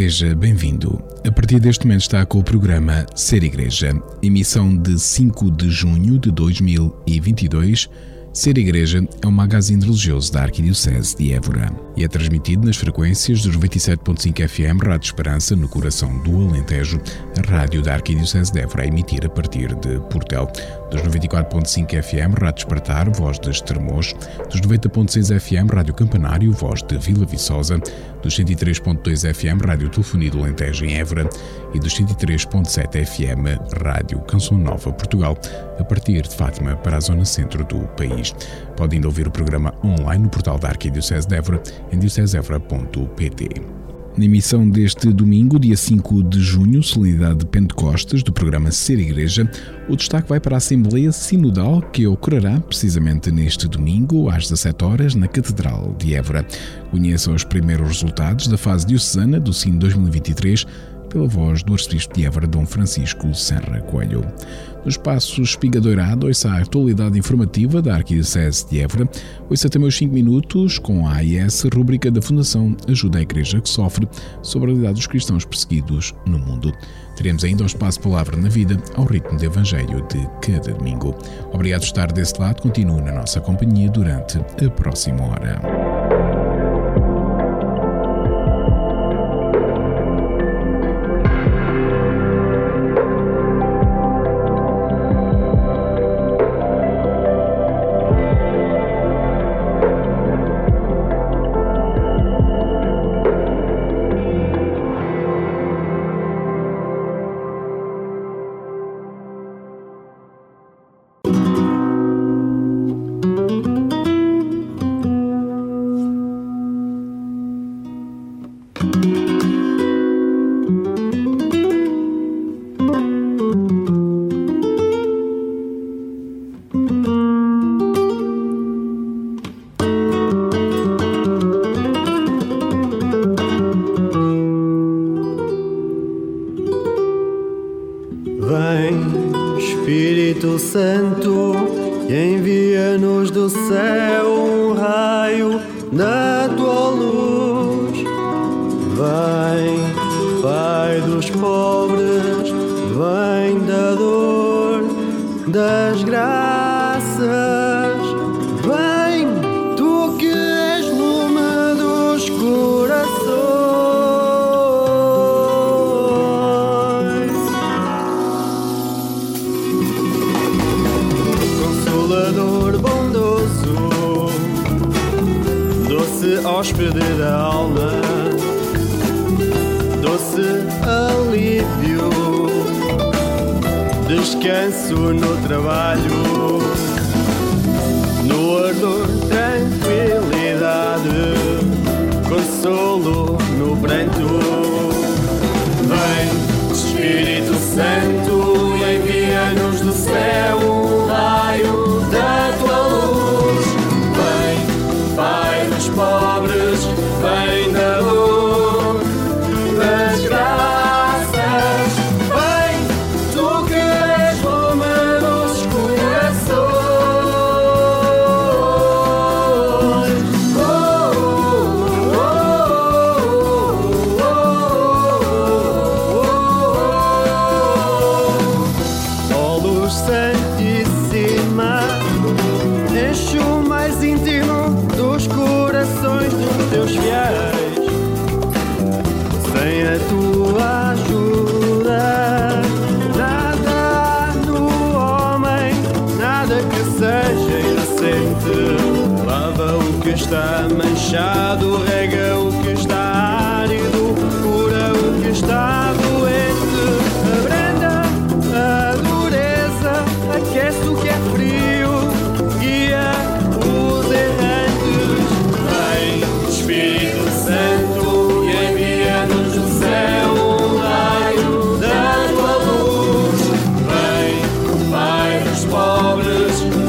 Seja bem-vindo. A partir deste momento está com o programa Ser Igreja, emissão de 5 de junho de 2022 Ser Igreja é um magazine religioso da Arquidiocese de Évora e é transmitido nas frequências dos 97.5 FM Rádio Esperança, no coração do Alentejo, a rádio da Arquidiocese de Évora a emitir a partir de Portel, dos 94.5 FM Rádio Espartar, voz de Estremoz, dos 90.6 FM Rádio Campanário, voz de Vila Viçosa, dos 103.2 FM Rádio Telefonia do Alentejo em Évora e dos 103.7 FM Rádio Canção Nova Portugal, a partir de Fátima para a zona centro do país país. Pode ainda ouvir o programa online no portal da Arquidiocese de Évora, em diocesevra.pt. Na emissão deste domingo, dia 5 de junho, solenidade de Pentecostes, do programa Ser Igreja, o destaque vai para a Assembleia Sinodal, que ocorrerá precisamente neste domingo, às 17 horas, na Catedral de Évora. Conheça os primeiros resultados da fase diocesana do SIN 2023 pela voz do arcebispo de Évora, Dom Francisco Serra Coelho. No espaço Espiga Dourado, ouça a atualidade informativa da Arquidiocese de Évora, ouça também os 5 minutos com a AIS, rubrica da Fundação Ajuda à Igreja que Sofre, sobre a realidade dos cristãos perseguidos no mundo. Teremos ainda o espaço Palavra na Vida, ao ritmo do Evangelho de cada domingo. Obrigado por estar desse lado, continue na nossa companhia durante a próxima hora. alma, doce alívio, descanso no trabalho, no ardor, tranquilidade, consolo no pranto. Vem, Espírito Santo. Christmas.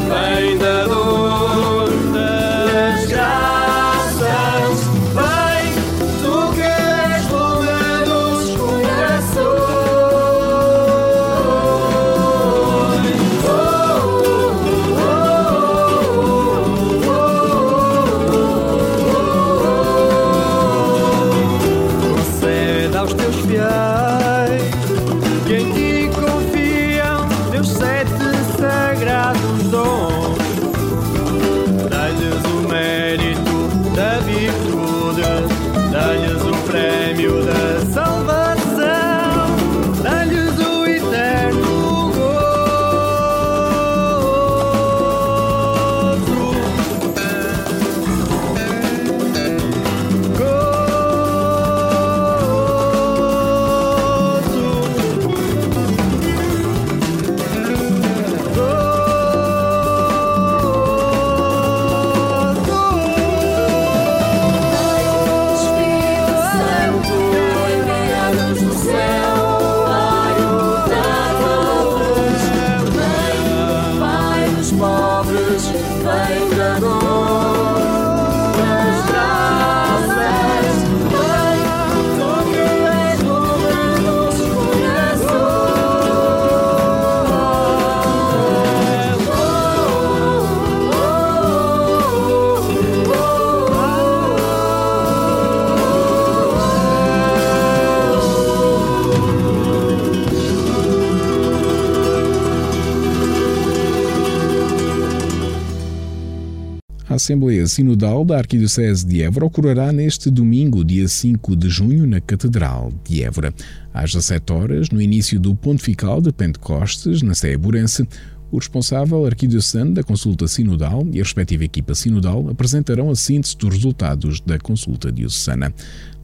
Assembleia Sinodal da Arquidiocese de Évora ocorrerá neste domingo, dia 5 de junho, na Catedral de Évora. Às 17 horas, no início do Pontifical de Pentecostes, na Sé Burense, o responsável arquidiocesano da consulta sinodal e a respectiva equipa sinodal apresentarão a síntese dos resultados da consulta diocesana.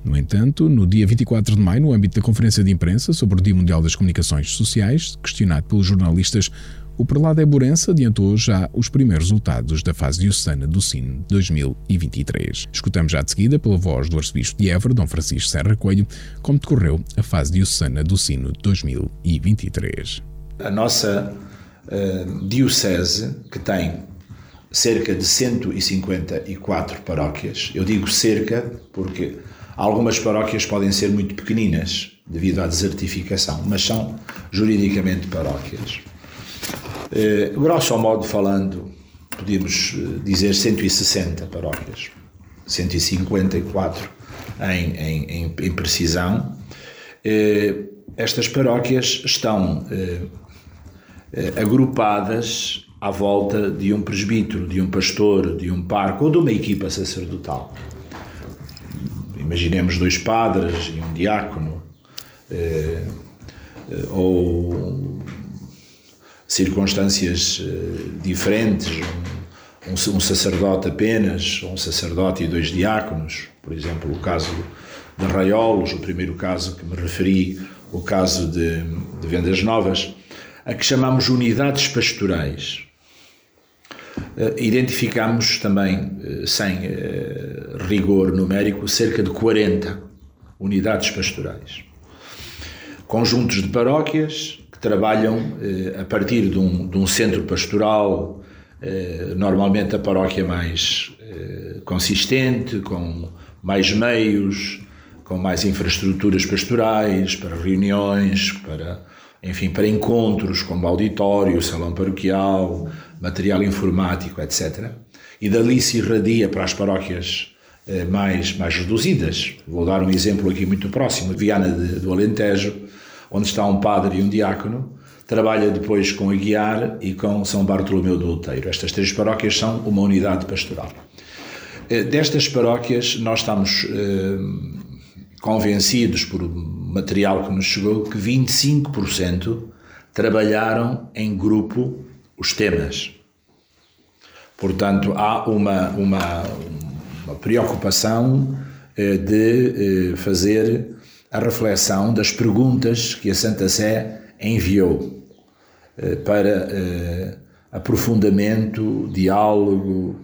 No entanto, no dia 24 de maio, no âmbito da conferência de imprensa sobre o Dia Mundial das Comunicações Sociais, questionado pelos jornalistas, o prelado Eburense adiantou já os primeiros resultados da fase diocesana do Sino 2023. Escutamos já de seguida, pela voz do arcebispo de Évora, Dom Francisco Serra Coelho, como decorreu a fase diocesana do Sino 2023. A nossa uh, diocese, que tem cerca de 154 paróquias, eu digo cerca porque algumas paróquias podem ser muito pequeninas devido à desertificação, mas são juridicamente paróquias. Eh, grosso modo falando, podíamos eh, dizer 160 paróquias, 154 em, em, em, precisão. Eh, estas paróquias estão agrupadas à volta de um presbítero, de um pastor, de um parco ou de uma equipa sacerdotal. Imaginemos dois padres e um diácono, ou circunstâncias uh, diferentes, um, um, sacerdote apenas, um sacerdote e dois diáconos, por exemplo, o caso de Raiolos, o primeiro caso que me referi, o caso de, de Vendas Novas, a que chamamos unidades pastorais. Uh, identificamos também, uh, sem rigor numérico, cerca de 40 unidades pastorais. Conjuntos de paróquias, que trabalham eh, a partir de um, de um centro pastoral, eh, normalmente a paróquia mais eh, consistente, com mais meios, com mais infraestruturas pastorais, para reuniões, para, enfim, para encontros, como auditório, salão paroquial, material informático, etc. E dali se irradia para as paróquias mais, mais reduzidas. Vou dar um exemplo aqui muito próximo, Viana de, do Alentejo, onde está um padre e um diácono, trabalha depois com a Guiar e com São Bartolomeu do Outeiro. Estas três paróquias são uma unidade pastoral. Eh, destas paróquias, nós estamos eh, convencidos, por material que nos chegou, que 25% trabalharam em grupo os temas. Portanto, há uma, uma, uma preocupação eh, de fazer a reflexão das perguntas que a Santa Sé enviou eh, para eh, aprofundamento, diálogo,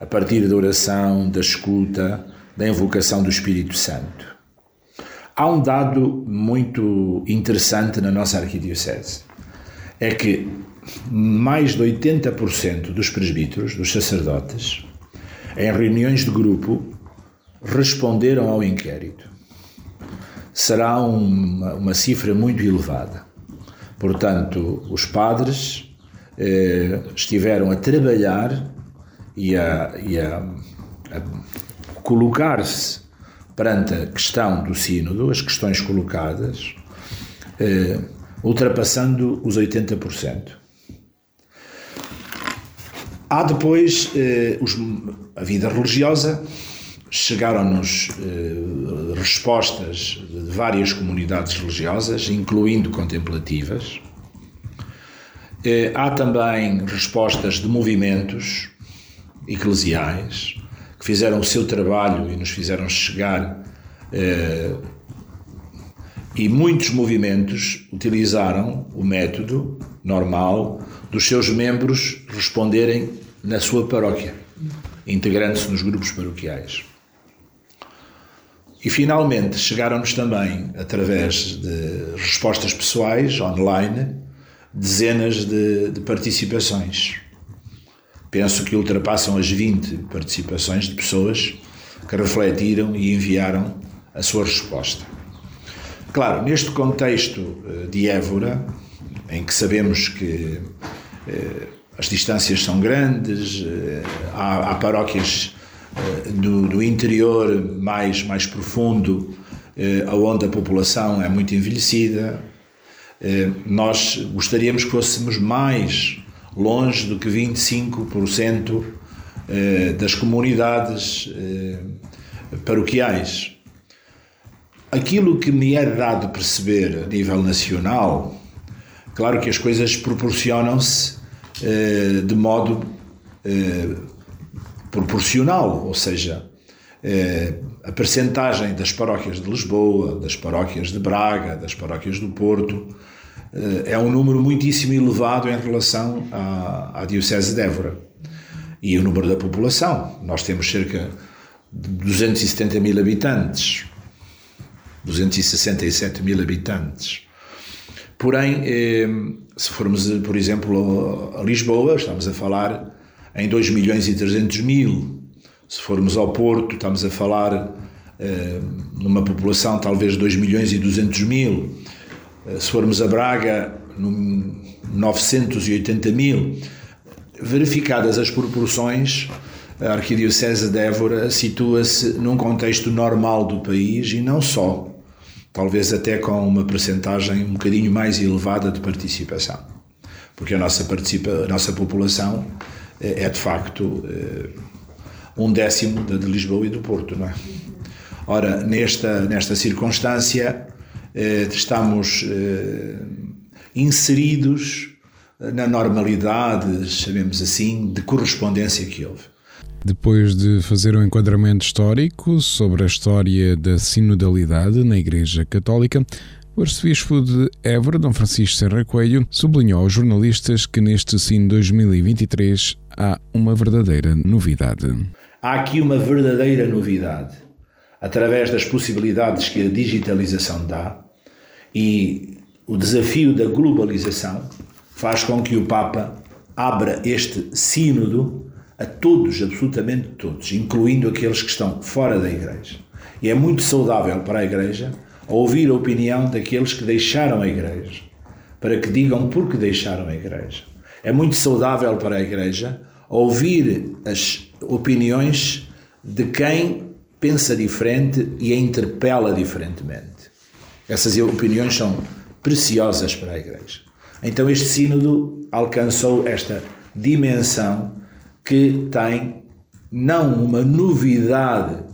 a partir da oração, da escuta, da invocação do Espírito Santo. Há um dado muito interessante na nossa arquidiocese. É que mais de 80% dos presbíteros, dos sacerdotes, em reuniões de grupo, responderam ao inquérito será uma, uma cifra muito elevada. Portanto, os padres eh, estiveram a trabalhar e a, e a, a colocar-se perante a questão do Sínodo, as questões colocadas, eh, ultrapassando os 80%. Há depois eh, os, a vida religiosa, chegaram-nos eh, respostas de várias comunidades religiosas, incluindo contemplativas. Eh, há também respostas de movimentos eclesiais que fizeram o seu trabalho e nos fizeram chegar. Eh, e muitos movimentos utilizaram o método normal dos seus membros responderem na sua paróquia, integrando-se nos grupos paroquiais. E finalmente chegaram-nos também, através de respostas pessoais, online, dezenas de, de, participações. Penso que ultrapassam as 20 participações de pessoas que refletiram e enviaram a sua resposta. Claro, neste contexto eh, de Évora, em que sabemos que eh, as distâncias são grandes, eh, há, há paróquias do, do interior mais, mais profundo, eh, onde a população é muito envelhecida. Eh, nós gostaríamos que fôssemos mais longe do que 25% eh, das comunidades eh, paroquiais. Aquilo que me é dado perceber a nível nacional, claro que as coisas proporcionam-se eh, de modo proporcional, ou seja, a percentagem das paróquias de Lisboa, das paróquias de Braga, das paróquias do Porto, é um número muitíssimo elevado em relação à, à Diocese de Évora. E o número da população. Nós temos cerca de 270 mil habitantes, 267 mil habitantes. Porém, eh, se formos, por exemplo, a Lisboa, estamos a falar em 2 milhões e 300 mil. Se formos ao Porto, estamos a falar eh, numa população talvez de 2 milhões e 200 mil. Eh, se formos a Braga, 980 mil. Verificadas as proporções, a Arquidiocese de Évora situa-se num contexto normal do país e não só, talvez até com uma percentagem um bocadinho mais elevada de participação, porque a nossa, participa, a nossa população é, é de facto eh, um décimo da de Lisboa e do Porto, não é? Ora, nesta, nesta circunstância, eh, estamos eh, inseridos na normalidade, chamemos assim, de correspondência que houve. Depois de fazer um enquadramento histórico sobre a história da sinodalidade na Igreja Católica, o arcebispo de Évora, Dom Francisco Serra Coelho, sublinhou aos jornalistas que neste Sino 2023 há uma verdadeira novidade. Há aqui uma verdadeira novidade. Através das possibilidades que a digitalização dá e o desafio da globalização, faz com que o Papa abra este sínodo a todos, absolutamente todos, incluindo aqueles que estão fora da Igreja. E é muito saudável para a Igreja ouvir a opinião daqueles que deixaram a Igreja, para que digam por que deixaram a Igreja. É muito saudável para a Igreja ouvir as opiniões de quem pensa diferente e a interpela diferentemente. Essas opiniões são preciosas para a Igreja. Então este sínodo alcançou esta dimensão que tem não uma novidade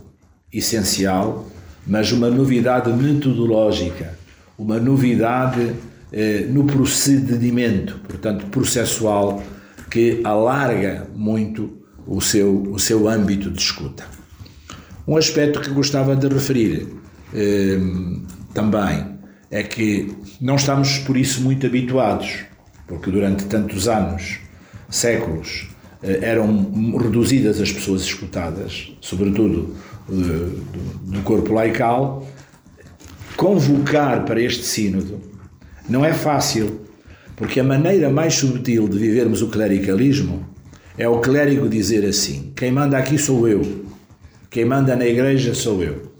essencial, mas uma novidade metodológica, uma novidade eh, no procedimento, portanto processual, que alarga muito o seu, o seu âmbito de escuta. Um aspecto que gostava de referir eh, também é que não estamos por isso muito habituados, porque durante tantos anos, séculos, eh, eram reduzidas as pessoas escutadas, sobretudo eh, do corpo laical. Convocar para este sínodo não é fácil, porque a maneira mais subtil de vivermos o clericalismo é o clérigo dizer assim: quem manda aqui sou eu, quem manda na igreja sou eu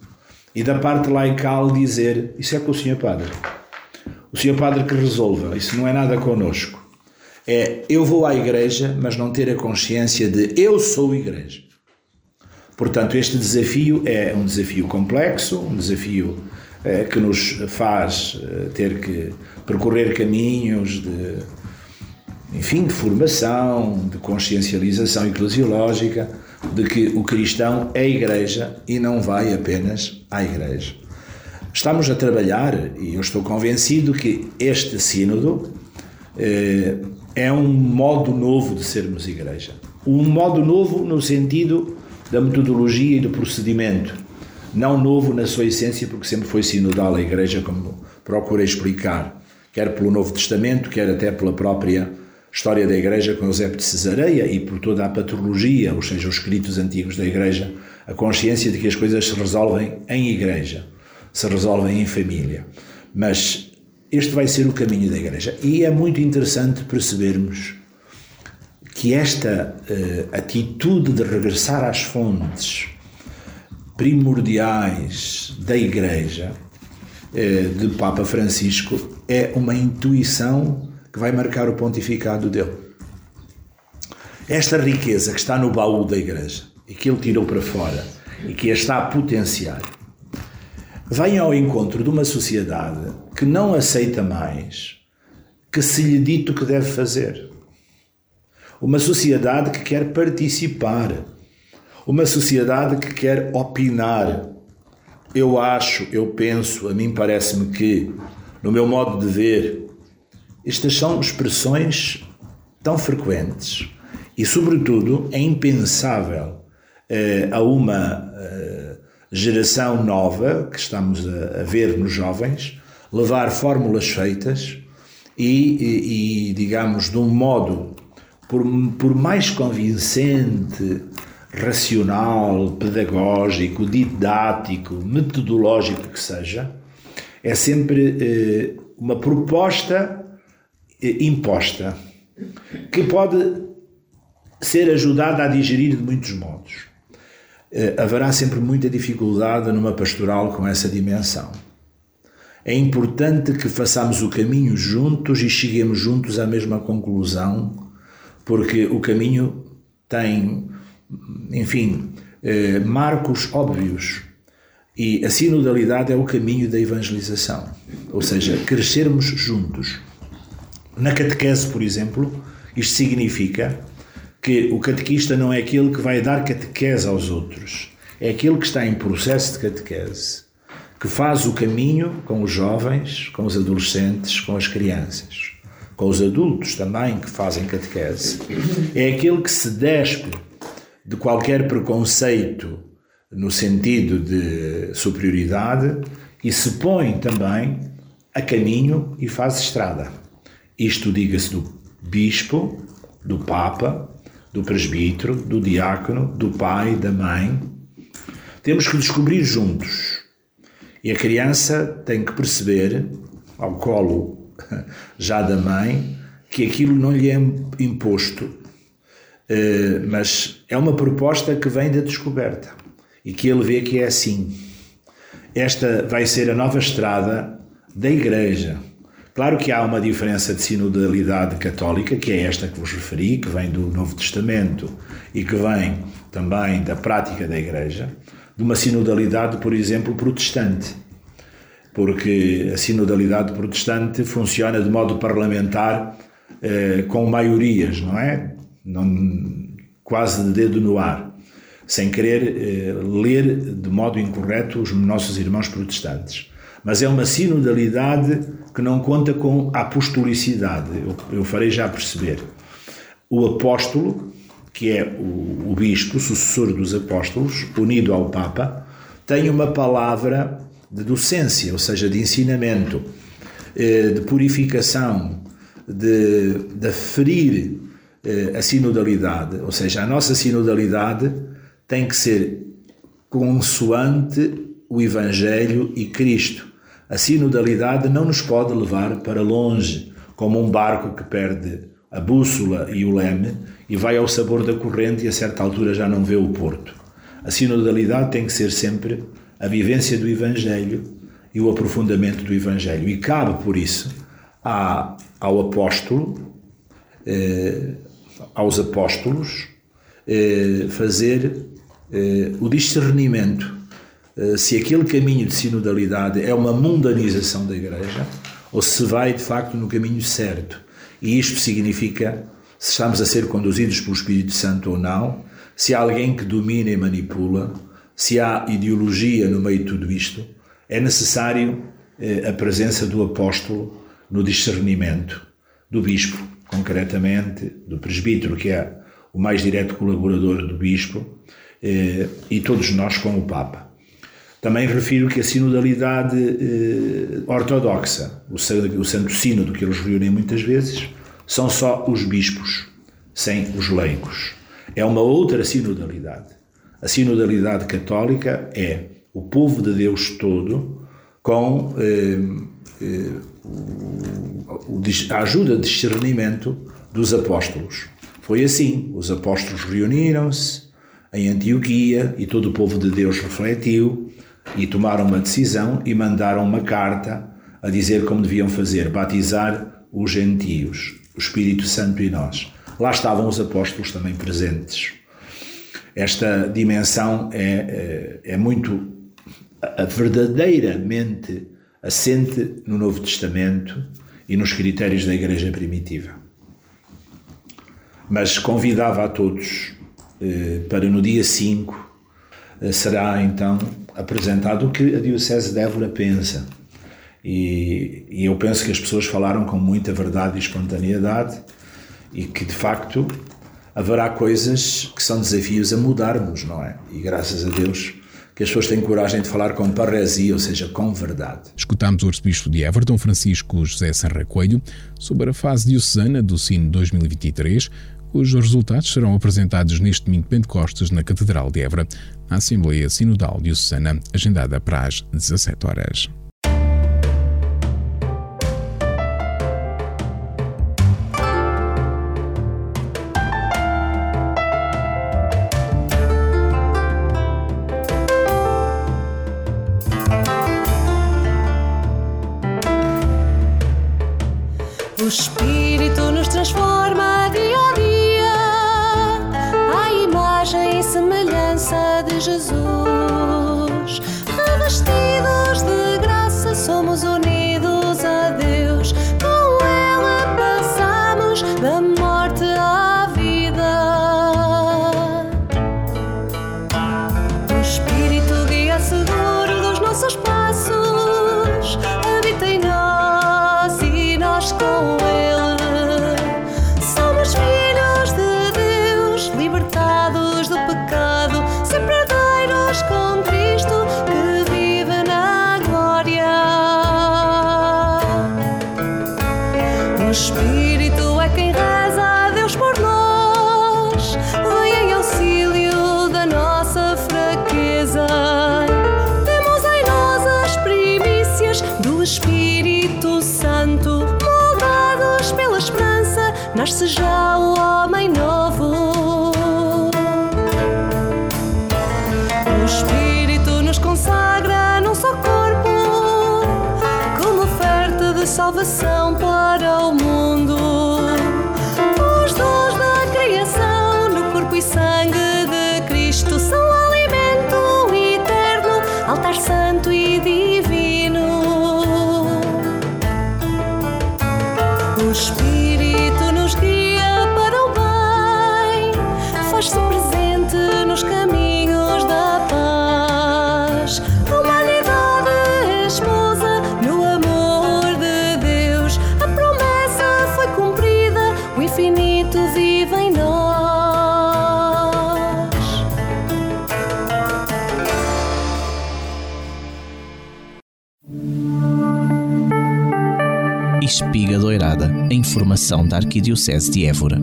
e da parte laical dizer isso é com o senhor padre. O senhor padre que resolva, isso não é nada connosco. É eu vou à igreja, mas não ter a consciência de eu sou igreja. Portanto, este desafio é um desafio complexo, um desafio que nos faz é, ter que percorrer caminhos de, enfim, de formação, de consciencialização eclesiológica de que o cristão é igreja e não vai apenas à igreja. Estamos a trabalhar, e eu estou convencido que este sínodo eh, é um modo novo de sermos igreja. Um modo novo no sentido da metodologia e do procedimento. Não novo na sua essência, porque sempre foi sinodal a igreja, como procurei explicar, quer pelo Novo Testamento, quer até pela própria história da Igreja com Eusébio de Cesareia e por toda a patrologia, ou seja, os escritos antigos da Igreja, a consciência de que as coisas se resolvem em Igreja, se resolvem em família. Mas este vai ser o caminho da Igreja. E é muito interessante percebermos que esta uh, atitude de regressar às fontes primordiais da Igreja uh, de Papa Francisco é uma intuição que vai marcar o pontificado dele. Esta riqueza que está no baú da Igreja e que ele tirou para fora e que a está a potenciar, vem ao encontro de uma sociedade que não aceita mais que se lhe dito o que deve fazer. uma sociedade que quer participar, uma sociedade que quer opinar. Eu acho, eu penso, a mim parece-me que, no meu modo de ver, estas são expressões tão frequentes e, sobretudo, é impensável eh, a uma eh, geração nova que estamos a, a, ver nos jovens levar fórmulas feitas e, e, e digamos, de um modo por, por mais convincente, racional, pedagógico, didático, metodológico que seja, é sempre eh, uma proposta eh, imposta que pode ser ajudada a digerir de muitos modos. Eh, haverá sempre muita dificuldade numa pastoral com essa dimensão. É importante que façamos o caminho juntos e cheguemos juntos à mesma conclusão, porque o caminho tem, enfim, eh, marcos óbvios. E a sinodalidade é o caminho da evangelização, ou seja, crescermos juntos. Na catequese, por exemplo, isto significa que o catequista não é aquele que vai dar catequese aos outros, é aquele que está em processo de catequese, que faz o caminho com os jovens, com os adolescentes, com as crianças, com os adultos também que fazem catequese. É aquele que se despe de qualquer preconceito no sentido de superioridade e se põe também a caminho e faz estrada. Isto diga-se do bispo, do papa, do presbítero, do diácono, do pai, da mãe. Temos que descobrir juntos. E a criança tem que perceber, ao colo já da mãe, que aquilo não lhe é imposto, mas é uma proposta que vem da descoberta e que ele vê que é assim. Esta vai ser a nova estrada da Igreja Claro que há uma diferença de sinodalidade católica, que é esta que vos referi, que vem do Novo Testamento e que vem também da prática da Igreja, de uma sinodalidade, por exemplo, protestante. Porque a sinodalidade protestante funciona de modo parlamentar eh, com maiorias, não é? Não, quase de dedo no ar, sem querer eh, ler de modo incorreto os nossos irmãos protestantes. Mas é uma sinodalidade que não conta com apostolicidade. Eu, eu farei já perceber. O apóstolo, que é o, o bispo, sucessor dos apóstolos, unido ao Papa, tem uma palavra de docência, ou seja, de ensinamento, eh, de purificação, de, de a sinodalidade, ou seja, a nossa sinodalidade tem que ser consoante o Evangelho e Cristo. A sinodalidade não nos pode levar para longe, como um barco que perde a bússola e o leme e vai ao sabor da corrente e a certa altura já não vê o porto. A sinodalidade tem que ser sempre a vivência do Evangelho e o aprofundamento do Evangelho. E cabe, por isso, ao apóstolo, eh, aos apóstolos, eh, fazer eh, o discernimento eh, se aquele caminho de sinodalidade é uma mundanização da Igreja ou se vai de facto no caminho certo. E isto significa se estamos a ser conduzidos pelo Espírito Santo ou não, se há alguém que domina e manipula, se há ideologia no meio de tudo isto, é necessário a presença do apóstolo no discernimento, do bispo, concretamente, do presbítero, que é o mais direto colaborador do bispo, eh, e todos nós com o Papa. Também refiro que a sinodalidade eh, ortodoxa, o, Santo Sínodo que eles reúnem muitas vezes, são só os bispos, sem os leigos. É uma outra sinodalidade. A sinodalidade católica é o povo de Deus todo com eh, eh, a ajuda de discernimento dos apóstolos. Foi assim: os apóstolos reuniram-se em Antioquia e todo o povo de Deus refletiu e tomaram uma decisão e mandaram uma carta a dizer como deviam fazer, batizar os gentios, o Espírito Santo e nós. Lá estavam os apóstolos também presentes. Esta dimensão é, é, é muito verdadeiramente assente no Novo Testamento e nos critérios da Igreja primitiva. Mas convidava a todos para no dia 5 será então apresentado o que a Diocese de Évora pensa. E, e, eu penso que as pessoas falaram com muita verdade e espontaneidade e que de facto haverá coisas que são desafios a mudarmos, não é? E graças a Deus que as pessoas têm coragem de falar com paresia, ou seja, com verdade. Escutámos o arcebispo de Everton, Francisco José Sanra Coelho, sobre a fase diocesana do Sino 2023, cujos resultados serão apresentados neste domingo de Pentecostes na Catedral de Évora, na Assembleia Sinodal Diocesana, agendada para as 17 horas. Da Arquidiocese de Évora.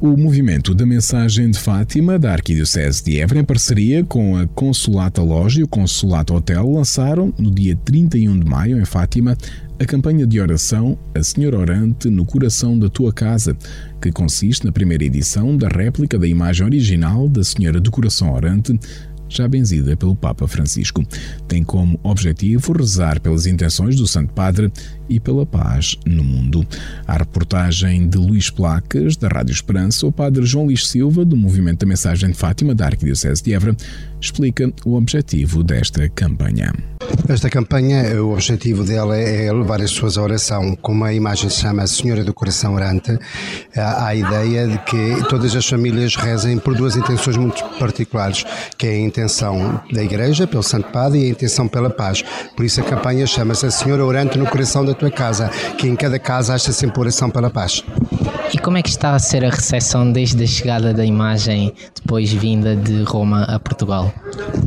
O movimento da Mensagem de Fátima da Arquidiocese de Évora, em parceria com a Consulata Loja e o Consulata Hotel, lançaram, no dia 31 de maio, em Fátima, a campanha de oração A Senhora Orante no Coração da Tua Casa, que consiste na primeira edição da réplica da imagem original da Senhora do Coração Orante, já benzida pelo Papa Francisco. Tem como objetivo rezar pelas intenções do Santo Padre e pela paz no mundo. A reportagem de Luís Placas, da Rádio Esperança, o Padre João Luís Silva, do Movimento da Mensagem de Fátima, da Arquidiocese de Évora, explica o objetivo desta campanha. Esta campanha, o objetivo dela é levar as pessoas à oração. Como a imagem se chama Senhora do Coração Orante, há a ideia de que todas as famílias rezem por duas intenções muito particulares, que é a intenção da Igreja, pelo Santo Padre, e a intenção pela paz. Por isso a campanha chama-se A Senhora Orante no Coração da Tua Casa, que em cada casa haja sempre oração pela paz. Como é que está a ser a recepção desde a chegada da imagem, depois vinda de Roma a Portugal?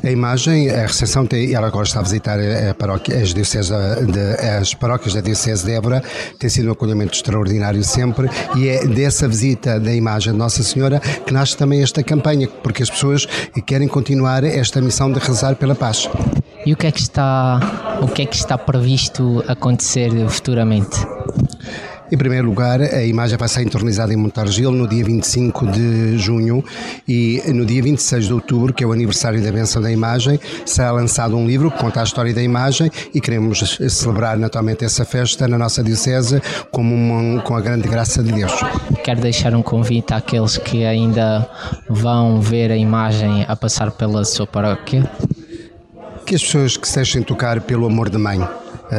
A imagem, a recepção, tem, ela agora está a visitar a paróquia, as, dioceses de, as paróquias da Diocese de Évora, tem sido um acolhimento extraordinário sempre e é dessa visita da imagem de Nossa Senhora que nasce também esta campanha, porque as pessoas querem continuar esta missão de rezar pela paz. E o que é que está, o que é que está previsto acontecer futuramente? Em primeiro lugar, a imagem vai ser entronizada em Montargil no dia 25 de junho e no dia 26 de outubro, que é o aniversário da benção da imagem, será lançado um livro que conta a história da imagem e queremos celebrar naturalmente essa festa na nossa Diocese como uma, com a grande graça de Deus. Quero deixar um convite àqueles que ainda vão ver a imagem a passar pela sua paróquia. Que as pessoas que se deixem tocar pelo amor da mãe,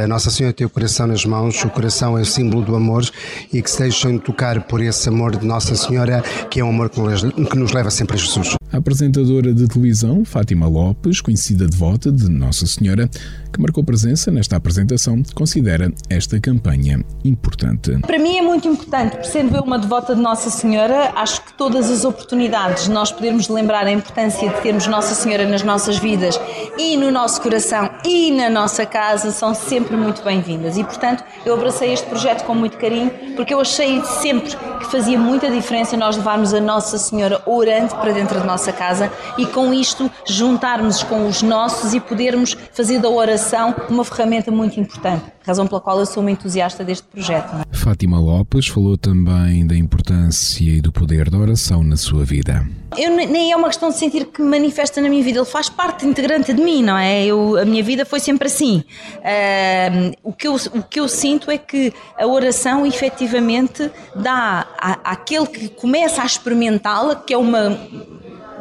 Nossa Senhora tem o coração nas mãos, o coração é o símbolo do amor e que se deixem tocar por esse amor de Nossa Senhora, que é um amor que nos leva sempre a Jesus. A apresentadora de televisão, Fátima Lopes, conhecida devota de Nossa Senhora, que marcou presença nesta apresentação, considera esta campanha importante. Para mim é muito importante, sendo eu uma devota de Nossa Senhora, acho que todas as oportunidades de nós podermos lembrar a importância de termos Nossa Senhora nas nossas vidas e no nosso coração e na nossa casa são sempre muito bem-vindas. E, portanto, eu abracei este projeto com muito carinho, porque eu achei sempre que fazia muita diferença nós levarmos a Nossa Senhora orante para dentro de nossa casa e com isto juntarmos com os nossos e podermos fazer da oração uma ferramenta muito importante razão pela qual eu sou uma entusiasta deste projeto. É? Fátima Lopes falou também da importância e do poder da oração na sua vida. Eu, nem é uma questão de sentir que manifesta na minha vida, ele faz parte integrante de mim, não é? Eu, a minha vida foi sempre assim. Uh, o, que eu, o que eu sinto é que a oração efetivamente dá à, àquele que começa a experimentá-la, que é uma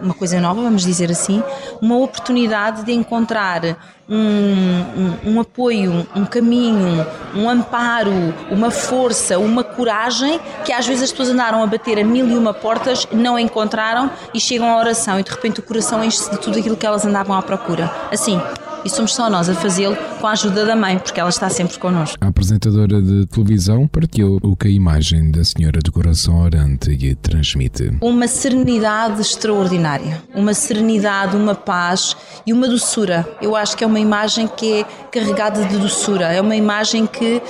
uma coisa nova, vamos dizer assim, uma oportunidade de encontrar um, um, um, apoio, um caminho, um amparo, uma força, uma coragem que às vezes as pessoas andaram a bater a mil e uma portas, não encontraram e chegam à oração e de repente o coração enche-se de tudo aquilo que elas andavam à procura. Assim, e somos só nós a fazê-lo com a ajuda da mãe, porque ela está sempre connosco. A apresentadora de televisão partilhou o que a imagem da Senhora do Coração Orante lhe transmite. Uma serenidade extraordinária, uma serenidade, uma paz e uma doçura. Eu acho que é uma imagem que é carregada de doçura, é uma imagem que.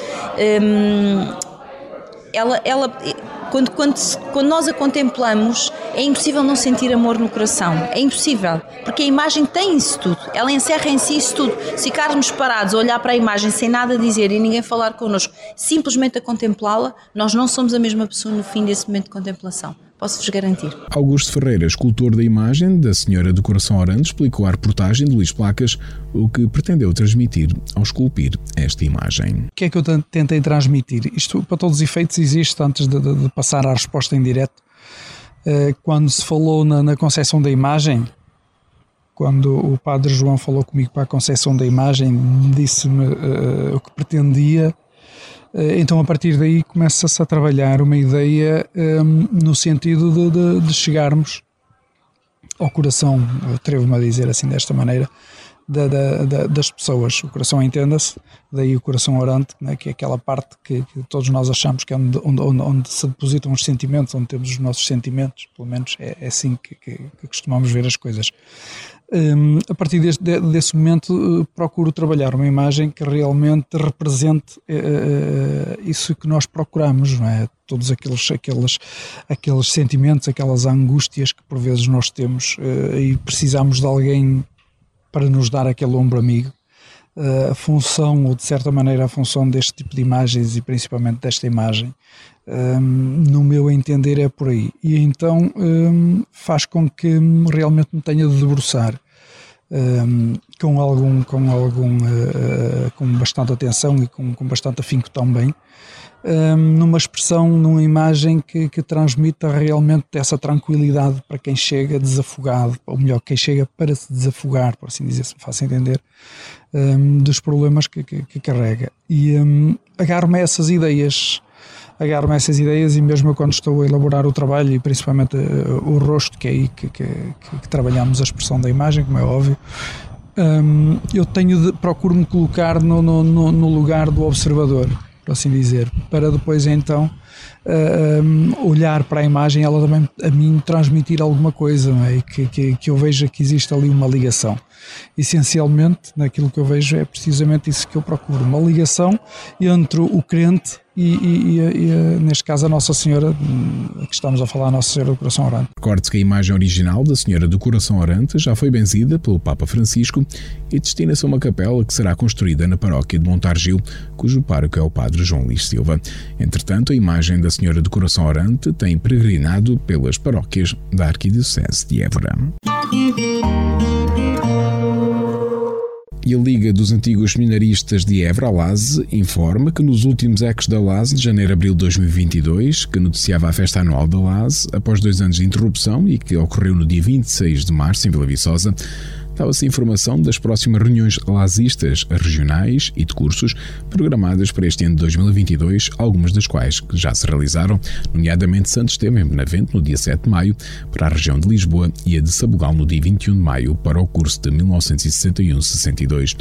Hum, ela, ela quando, quando, quando nós a contemplamos, é impossível não sentir amor no coração. É impossível. Porque a imagem tem isso tudo. Ela encerra em si isso tudo. Se ficarmos parados a olhar para a imagem sem nada dizer e ninguém falar connosco, simplesmente a contemplá-la, nós não somos a mesma pessoa no fim desse momento de contemplação posso-vos garantir. Augusto Ferreira, escultor da imagem da Senhora do Coração Orante, explicou à reportagem de Luís Placas o que pretendeu transmitir ao esculpir esta imagem. O que é que eu tentei transmitir? Isto, para todos os efeitos, existe antes de, de, de passar à resposta em direto. Eh, quando se falou na, na concepção da imagem, quando o Padre João falou comigo para a concepção da imagem, disse-me uh, o que pretendia então, a partir daí, começa-se a trabalhar uma ideia um, ehm, no sentido de, de, de, chegarmos ao coração, atrevo-me a dizer assim desta maneira, da, da, das pessoas. O coração entenda-se, daí o coração orante, né, que é aquela parte que, que, todos nós achamos que é onde, onde, onde, se depositam os sentimentos, onde temos os nossos sentimentos, pelo menos é, é assim que, que, que, costumamos ver as coisas. Um, a partir deste, desse momento, uh, procuro trabalhar uma imagem que realmente represente uh, isso que nós procuramos, não é? Todos aqueles, aqueles, aqueles sentimentos, aquelas angústias que por vezes nós temos uh, e precisamos de alguém para nos dar aquele ombro amigo. A função, ou de certa maneira, a função deste tipo de imagens e principalmente desta imagem, um, no meu entender, é por aí. E então um, faz com que realmente me tenha de debruçar um, com algum, com algum, uh, com bastante atenção e com, com bastante afinco também, numa expressão, numa imagem que, que transmita realmente essa tranquilidade para quem chega desafogado, ou melhor, quem chega para se desafogar, por assim dizer, se me faça entender, dos problemas que, que, que carrega. E agarro-me a essas ideias agarro-me a essas ideias e mesmo quando estou a elaborar o trabalho e principalmente uh, o rosto, que é aí que, que, que, trabalhamos a expressão da imagem, como é óbvio, um, eu tenho de, procuro-me colocar no, no, no, lugar do observador, por assim dizer, para depois então uh, um, olhar para a imagem, ela também a mim transmitir alguma coisa, é? e que, que, que eu veja que existe ali uma ligação. Essencialmente, naquilo que eu vejo, é precisamente isso que eu procuro: uma ligação entre o crente e, e, e, neste caso a Nossa Senhora, que estamos a falar, a Nossa Senhora do Coração Orante. Recorde-se que a imagem original da Senhora do Coração Orante já foi benzida pelo Papa Francisco e destina-se a uma capela que será construída na paróquia de Montargil, cujo pároco é o Padre João Luís Silva. Entretanto, a imagem da Senhora do Coração Orante tem peregrinado pelas paróquias da Arquidiocese de Évora. E a Liga dos Antigos Seminaristas de Évora, LASE, informa que nos últimos ecos da LASE, de janeiro a abril de 2022, que noticiava a festa anual da LASE, após dois anos de interrupção e que ocorreu no dia 26 de março em Vila Viçosa, dava-se informação das próximas reuniões lazistas regionais e de cursos programadas para este ano de 2022, algumas das quais já se realizaram, nomeadamente Santos esteve em Benavente no dia 7 de maio para a região de Lisboa e a de Sabugal no dia 21 de maio para o curso de 1961-62.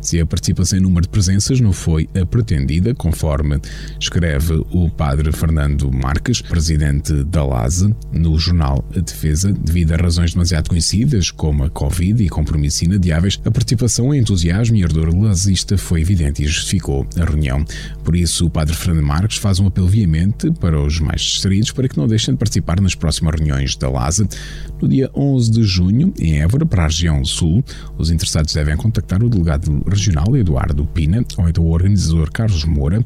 Se a participação em número de presenças não foi a pretendida, conforme escreve o padre Fernando Marques, presidente da LASE, no jornal A Defesa, devido a razões demasiado conhecidas como a Covid e compromissos inadiáveis, a participação, entusiasmo e ardor lazista foi evidente e justificou a reunião. Por isso, o padre Fernando Marques faz um apelo veemente para os mais distraídos para que não deixem de participar nas próximas reuniões da LASE. No dia 11 de junho, em Évora, para a região sul, os interessados devem contactar o delegado regional Eduardo Pina ou então o organizador Carlos Moura.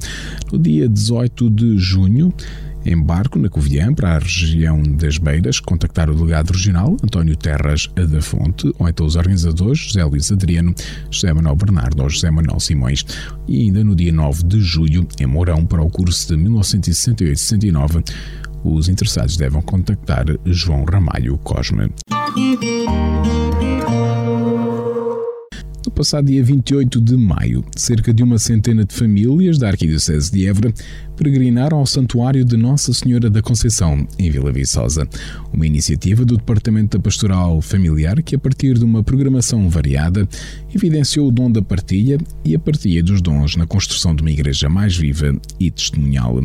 No dia 18 de junho, embarco na Covilhã para a região das Beiras, contactar o delegado regional António Terras da Fonte ou então os organizadores José Luís Adriano, José Manuel Bernardo ou José Manuel Simões. E ainda no dia 9 de julho, em Mourão, para o curso de 1968-69, os interessados devem contactar João Ramalho Cosme. No passado dia 28 de maio, cerca de uma centena de famílias da Arquidiocese de Évora peregrinaram ao Santuário de Nossa Senhora da Conceição, em Vila Viçosa. Uma iniciativa do Departamento da Pastoral Familiar que, a partir de uma programação variada, evidenciou o dom da partilha e a partilha dos dons na construção de uma igreja mais viva e testemunhal.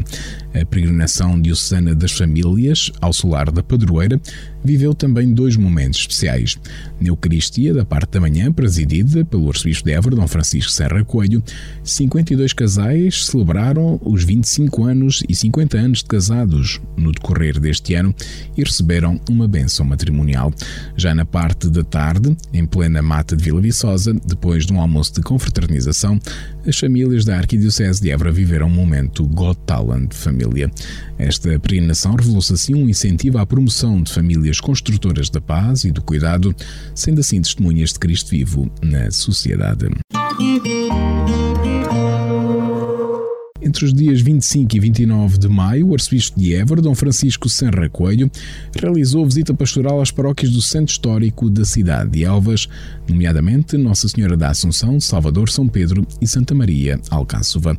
A peregrinação diocesana das famílias ao solar da Padroeira viveu também dois momentos especiais. Na Eucaristia, da parte da manhã, presidida pelo arcebispo de Évora, Dom Francisco Serra Coelho, 52 casais celebraram os 25 anos e 50 anos de casados no decorrer deste ano e receberam uma benção matrimonial. Já na parte da tarde, em plena mata de Vila Viçosa, depois de um almoço de confraternização, as famílias da Arquidiocese de Évora viveram um momento God Talent de família. Esta peregrinação revelou-se assim um incentivo à promoção de famílias construtoras da paz e do cuidado, sendo assim testemunhas de Cristo vivo na sociedade. Entre os dias 25 e 29 de maio, o arcebispo de Évora, Dom Francisco Senra Coelho, realizou visita pastoral às paróquias do centro histórico da cidade de Elvas, nomeadamente Nossa Senhora da Assunção, Salvador, São Pedro e Santa Maria, Alcáçova.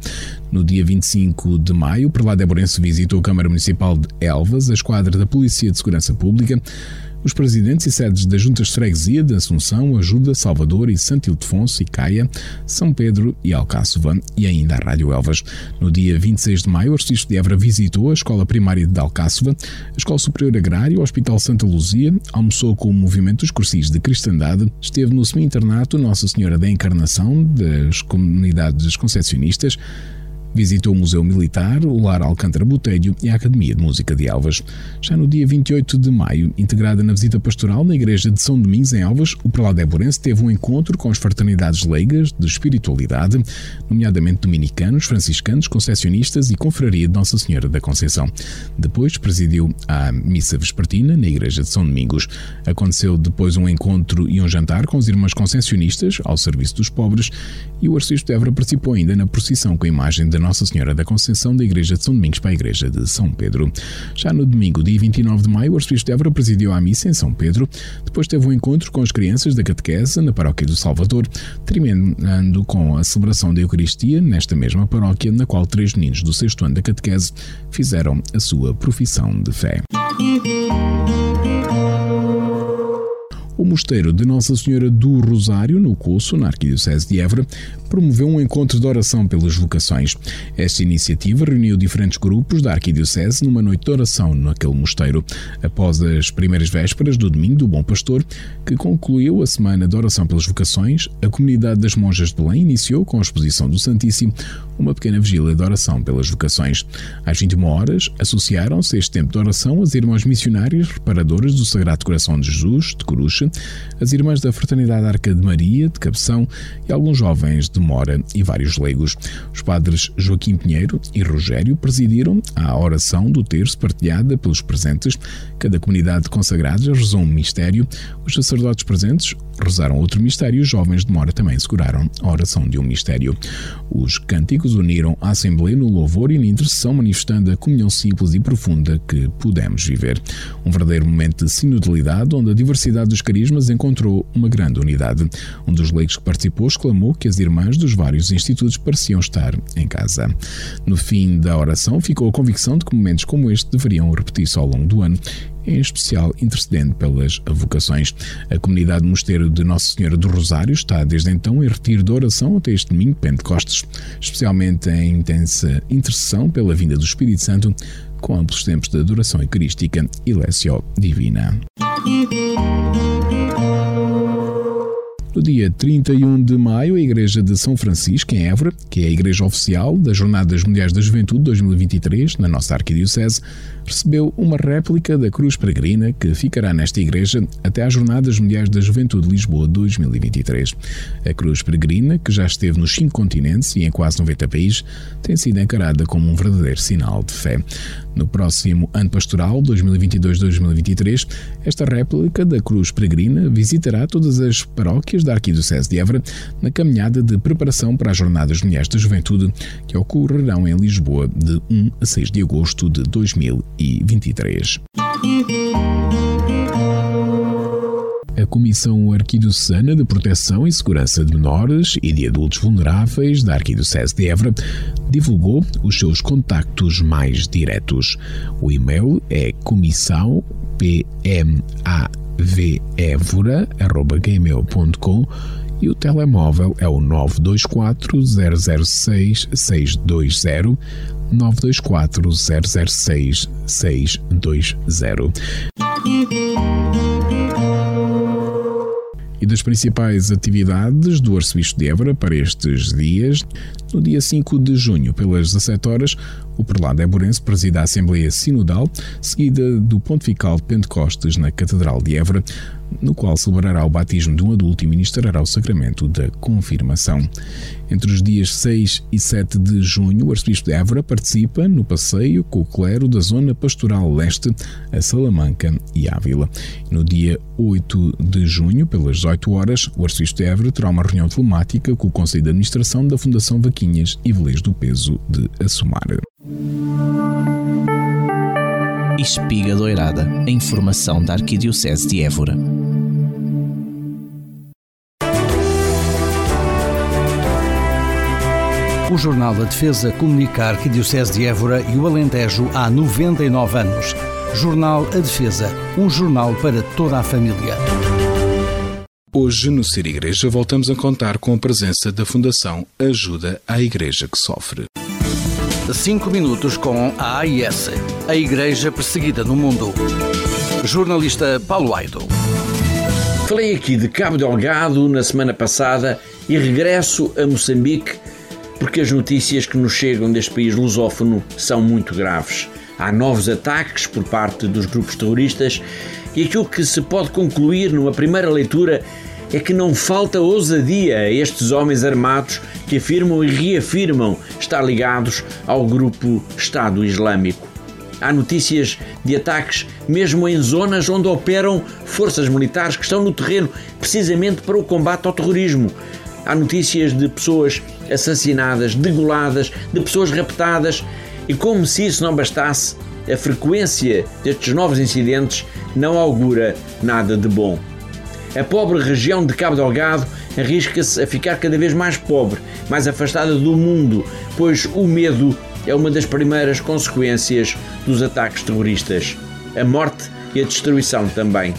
No dia 25 de maio, o prelado Eborense visitou a Câmara Municipal de Elvas, a esquadra da Polícia de Segurança Pública, os presidentes e sedes das juntas de freguesia de Assunção, Ajuda, Salvador e Santo Ildefonso e Caia, São Pedro e Alcáçova e ainda a Rádio Elvas. No dia 26 de maio, o arcebispo de Évora visitou a Escola Primária de Alcáçova, a Escola Superior Agrária, o Hospital Santa Luzia, almoçou com o movimento dos cursis de cristandade, esteve no semi-internato Nossa Senhora da Encarnação das comunidades concepcionistas, Visitou o Museu Militar, o Lar Alcântara Botelho e a Academia de Música de Alvas. Já no dia 28 de maio, integrada na visita pastoral na Igreja de São Domingos, em Alvas, o prelado Eborense teve um encontro com as fraternidades leigas de espiritualidade, nomeadamente dominicanos, franciscanos, concessionistas e confraria de Nossa Senhora da Conceição. Depois presidiu a missa vespertina na Igreja de São Domingos. Aconteceu depois um encontro e um jantar com os irmãos concessionistas ao serviço dos pobres e o arcebispo de Évora participou ainda na procissão com a imagem da Nossa Senhora da Conceição da Igreja de São Domingos para a Igreja de São Pedro. Já no domingo, dia 29 de maio, o arcebispo de Évora presidiu a missa em São Pedro, depois teve um encontro com as crianças da catequese na paróquia do Salvador, terminando com a celebração da Eucaristia nesta mesma paróquia, na qual três meninos do sexto ano da catequese fizeram a sua profissão de fé. O Mosteiro de Nossa Senhora do Rosário, no Coço, na Arquidiocese de Évora, promoveu um encontro de oração pelas vocações. Esta iniciativa reuniu diferentes grupos da Arquidiocese numa noite de oração naquele mosteiro, após as primeiras vésperas do Domingo do Bom Pastor, que concluiu a semana de oração pelas vocações. A comunidade das Monjas de Belém iniciou com a exposição do Santíssimo uma pequena vigília de oração pelas vocações. Às 21 horas, associaram-se este tempo de oração as irmãs missionárias reparadoras do Sagrado Coração de Jesus, de Coruche, as irmãs da Fraternidade Arca de Maria, de Cabeção, e alguns jovens de Mora e vários leigos. Os padres Joaquim Pinheiro e Rogério presidiram a oração do terço partilhada pelos presentes. Cada comunidade de consagrados rezou um mistério. Os sacerdotes presentes rezaram outro mistério e os jovens de Mora também seguraram a oração de um mistério. Os cânticos uniram a Assembleia no louvor e na intercessão, manifestando a comunhão simples e profunda que pudemos viver. Um verdadeiro momento de sinodalidade, onde a diversidade dos carismas prismas encontrou uma grande unidade. Um dos leigos que participou exclamou que as irmãs dos vários institutos pareciam estar em casa. No fim da oração, ficou a convicção de que momentos como este deveriam repetir-se ao longo do ano em especial intercedendo pelas vocações. A comunidade Mosteiro de Nossa Senhora do Rosário está desde então em retiro de oração até este domingo Pentecostes, especialmente em intensa intercessão pela vinda do Espírito Santo, com amplos tempos de adoração eucarística e lécio divina. No dia 31 de maio, a Igreja de São Francisco, em Évora, que é a igreja oficial das Jornadas Mundiais da Juventude 2023, na nossa Arquidiocese, recebeu uma réplica da Cruz Peregrina que ficará nesta igreja até às Jornadas Mundiais da Juventude de Lisboa 2023. A Cruz Peregrina, que já esteve nos cinco continentes e em quase 90 países, tem sido encarada como um verdadeiro sinal de fé. No próximo ano pastoral, 2022-2023, esta réplica da Cruz Peregrina visitará todas as paróquias da Arquidiocese de Évora na caminhada de preparação para as Jornadas Mundiais da Juventude, que ocorrerão em Lisboa de 1 a 6 de agosto de 2023. A Comissão Arquidiocesana de Proteção e Segurança de Menores e de Adultos Vulneráveis da Arquidiocese de Évora divulgou os seus contactos mais diretos. O e-mail é comissão pmavevora.gmail.com e o telemóvel é o 924 006 620 924 006 620 e das principais atividades do Arcebispo de Évora para estes dias. No dia 5 de junho, pelas 17 horas, o prelado Éborense preside a Assembleia Sinodal, seguida do Pontifical de Pentecostes na Catedral de Évora, no qual celebrará o batismo de um adulto e ministrará o sacramento da confirmação. Entre os dias 6 e 7 de junho, o arcebispo de Évora participa no passeio com o clero da zona pastoral leste a Salamanca e Ávila. No dia 8 de junho, pelas 18 horas, o arcebispo de Évora terá uma reunião telemática com o Conselho de Administração da Fundação Vaquinhas e Velês do Peso de Assumar. Espiga Doirada, a informação da Arquidiocese de Évora. O Jornal da Defesa comunica a Arquidiocese de Évora e o Alentejo há 99 anos. Jornal A Defesa, um jornal para toda a família. Hoje, no Ser Igreja, voltamos a contar com a presença da Fundação Ajuda à Igreja que Sofre. 5 minutos com a AIS, a Igreja Perseguida no Mundo. Jornalista Paulo Aido. Falei aqui de Cabo Delgado na semana passada e regresso a Moçambique porque as notícias que nos chegam deste país lusófono são muito graves. Há novos ataques por parte dos grupos terroristas e aquilo que se pode concluir numa primeira leitura é que não falta ousadia a estes homens armados que afirmam e reafirmam estar ligados ao grupo Estado Islâmico. Há notícias de ataques mesmo em zonas onde operam forças militares que estão no terreno precisamente para o combate ao terrorismo. Há notícias de pessoas assassinadas, degoladas, de pessoas raptadas e, como se isso não bastasse, a frequência destes novos incidentes não augura nada de bom. A pobre região de Cabo Delgado arrisca-se a ficar cada vez mais pobre, mais afastada do mundo, pois o medo é uma das primeiras consequências dos ataques terroristas. A morte e a destruição também.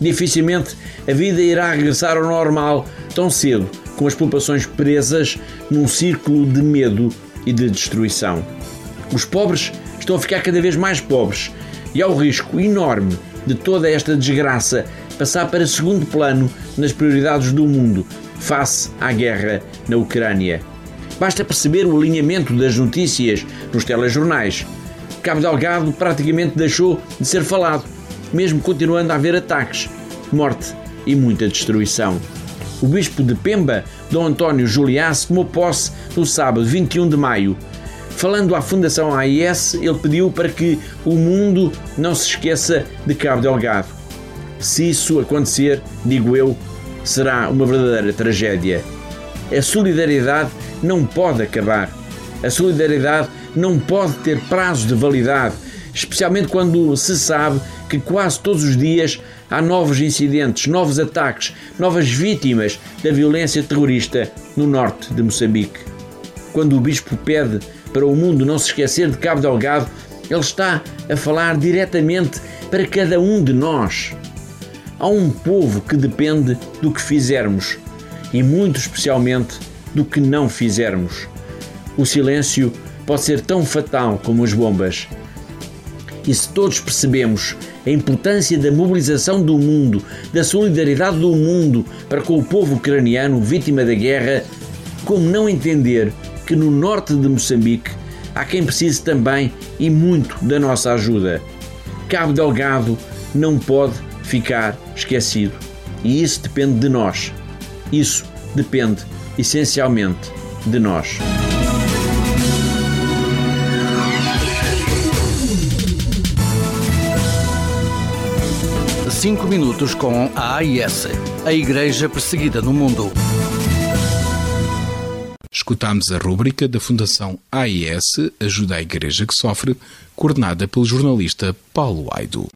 Dificilmente a vida irá regressar ao normal tão cedo, com as populações presas num círculo de medo e de destruição. Os pobres estão a ficar cada vez mais pobres e há o risco enorme de toda esta desgraça passar para segundo plano nas prioridades do mundo face à guerra na Ucrânia. Basta perceber o alinhamento das notícias nos telejornais. Cabo Delgado praticamente deixou de ser falado, mesmo continuando a haver ataques, morte e muita destruição. O bispo de Pemba, Dom António Juliás, tomou posse no sábado 21 de maio. Falando à Fundação AIS, ele pediu para que o mundo não se esqueça de Cabo Delgado. Se isso acontecer, digo eu, será uma verdadeira tragédia. A solidariedade não pode acabar. A solidariedade não pode ter prazo de validade, especialmente quando se sabe que quase todos os dias há novos incidentes, novos ataques, novas vítimas da violência terrorista no norte de Moçambique. Quando o bispo pede para o mundo não se esquecer de Cabo Delgado, ele está a falar diretamente para cada um de nós. Há um povo que depende do que fizermos e, muito especialmente, do que não fizermos. O silêncio pode ser tão fatal como as bombas. E se todos percebemos a importância da mobilização do mundo, da solidariedade do mundo para com o povo ucraniano vítima da guerra, como não entender que no norte de Moçambique há quem precise também e muito da nossa ajuda. Cabo Delgado não pode ficar esquecido. E isso depende de nós. Isso depende essencialmente de nós. Cinco minutos com a AIS, a Igreja Perseguida no Mundo. Escutámos a rúbrica da Fundação AIS Ajuda a Igreja que Sofre, coordenada pelo jornalista Paulo Aido.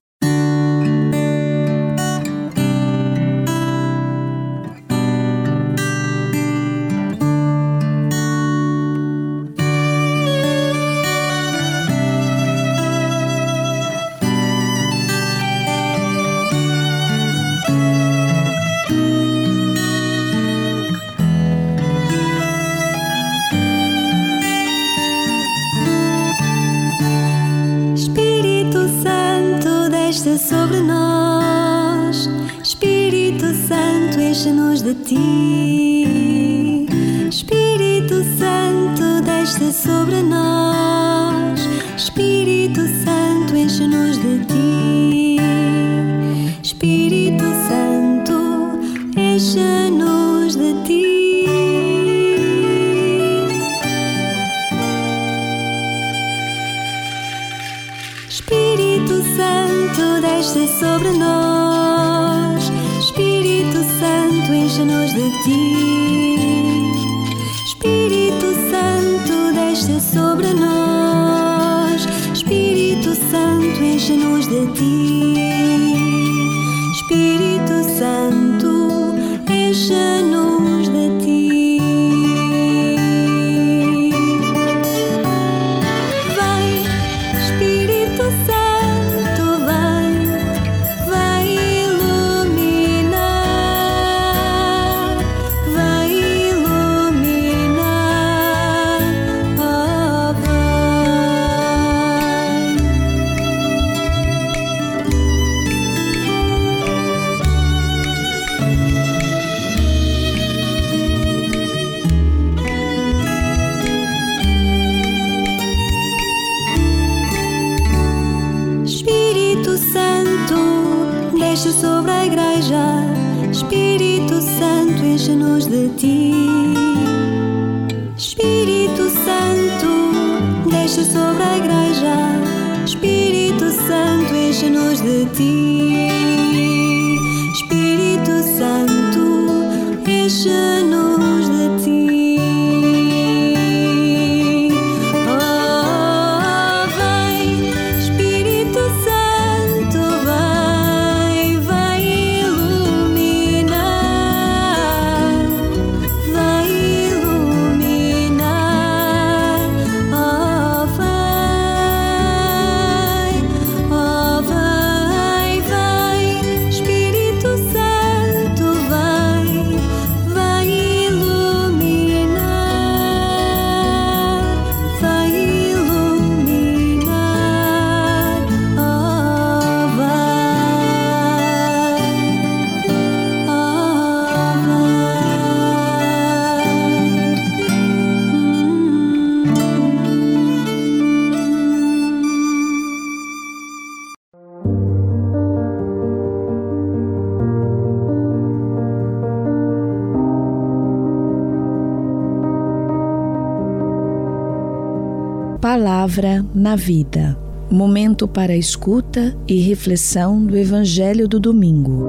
Palavra na Vida. Momento para escuta e reflexão do Evangelho do Domingo.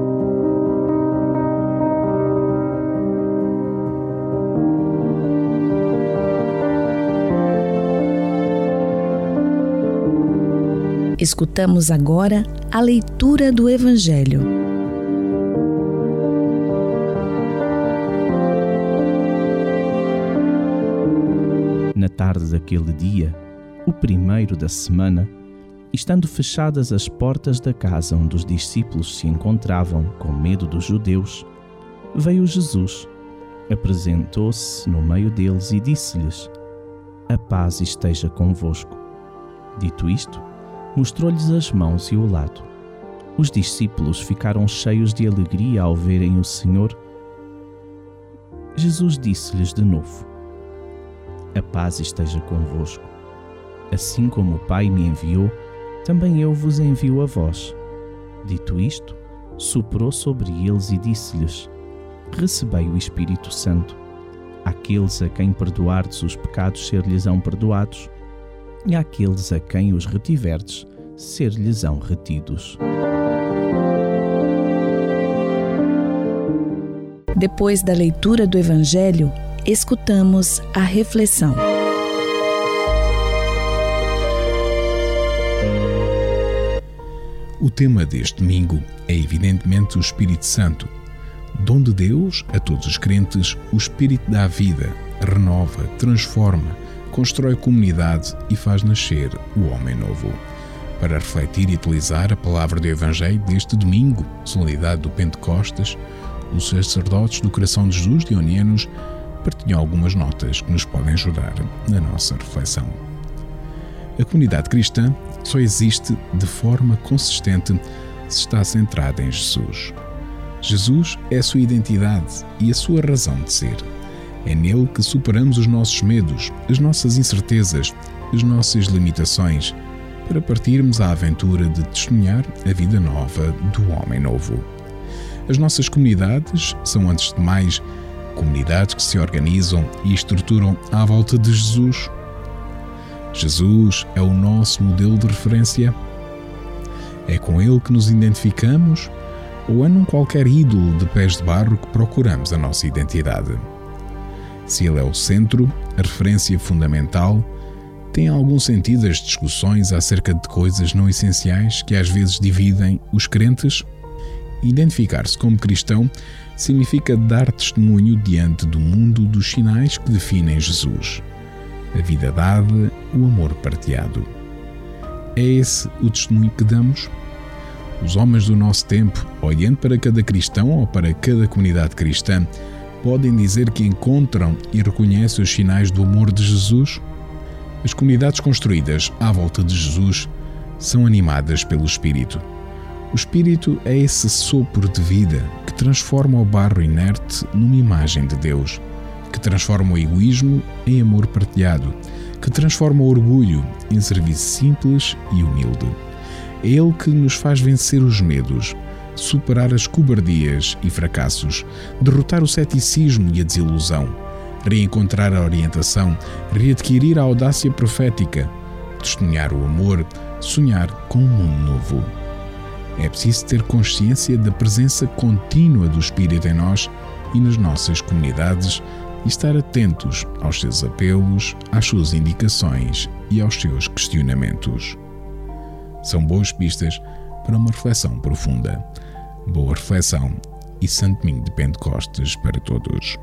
Escutamos agora a leitura do Evangelho. na tarde daquele dia, o primeiro da semana, estando fechadas as portas da casa onde os discípulos se encontravam com medo dos judeus, veio Jesus, apresentou-se no meio deles e disse-lhes: A paz esteja convosco. Dito isto, mostrou-lhes as mãos e o lado. Os discípulos ficaram cheios de alegria ao verem o Senhor. Jesus disse-lhes de novo: A paz esteja convosco. Assim como o Pai me enviou, também eu vos envio a vós. Dito isto, soprou sobre eles e disse-lhes: Recebei o Espírito Santo. Aqueles a quem perdoardes os pecados ser-lhes-ão perdoados, e àqueles a quem os retiverdes ser-lhes-ão retidos. Depois da leitura do Evangelho, escutamos a reflexão. O tema deste domingo é evidentemente o Espírito Santo. Dom de Deus a todos os crentes, o Espírito dá vida, renova, transforma, constrói comunidade e faz nascer o homem novo. Para refletir e utilizar a palavra do Evangelho deste domingo, solenidade do Pentecostes, os sacerdotes do Coração de Jesus de Onianos partilham algumas notas que nos podem ajudar na nossa reflexão. A comunidade cristã só existe de forma consistente se está centrada em Jesus. Jesus é a sua identidade e a sua razão de ser. É nele que superamos os nossos medos, as nossas incertezas, as nossas limitações, para partirmos à aventura de testemunhar a vida nova do homem novo. As nossas comunidades são, antes de mais, comunidades que se organizam e estruturam à volta de Jesus. Jesus é o nosso modelo de referência. É com ele que nos identificamos ou é num qualquer ídolo de pés de barro que procuramos a nossa identidade? Se ele é o centro, a referência fundamental, tem algum sentido as discussões acerca de coisas não essenciais que às vezes dividem os crentes? Identificar-se como cristão significa dar testemunho diante do mundo dos sinais que definem Jesus. A vida dada, o amor partilhado. É esse o testemunho que damos? Os homens do nosso tempo, olhando para cada cristão ou para cada comunidade cristã, podem dizer que encontram e reconhecem os sinais do amor de Jesus? As comunidades construídas à volta de Jesus são animadas pelo Espírito. O Espírito é esse sopro de vida que transforma o barro inerte numa imagem de Deus, que transforma o egoísmo em amor partilhado, que transforma o orgulho em serviço simples e humilde. É Ele que nos faz vencer os medos, superar as cobardias e fracassos, derrotar o ceticismo e a desilusão, reencontrar a orientação, readquirir a audácia profética, testemunhar o amor, sonhar com um mundo novo. É preciso ter consciência da presença contínua do Espírito em nós e nas nossas comunidades e estar atentos aos seus apelos, às suas indicações e aos seus questionamentos. São boas pistas para uma reflexão profunda. Boa reflexão e Santo Domingo de Pentecostes para todos.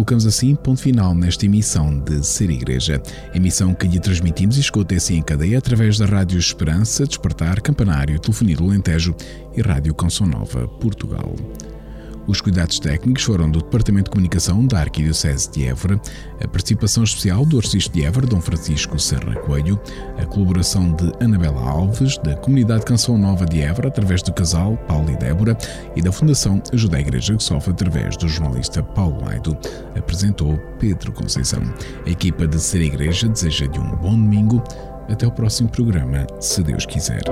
Colocamos assim ponto final nesta emissão de Ser Igreja, emissão que lhe transmitimos e escuta assim em cadeia através da Rádio Esperança, Despertar, Campanário, Telefonia do Alentejo e Rádio Canção Nova, Portugal. Os cuidados técnicos foram do Departamento de Comunicação da Arquidiocese de Évora, a participação especial do Arcebispo de Évora, Dom Francisco Serra Coelho, a colaboração de Anabela Alves, da Comunidade Canção Nova de Évora, através do casal Paulo e Débora, e da Fundação Ajuda a Igreja que sofre através do jornalista Paulo Laido, apresentou Pedro Conceição. A equipa de Ser Igreja deseja-lhe um bom domingo. Até o próximo programa, se Deus quiser.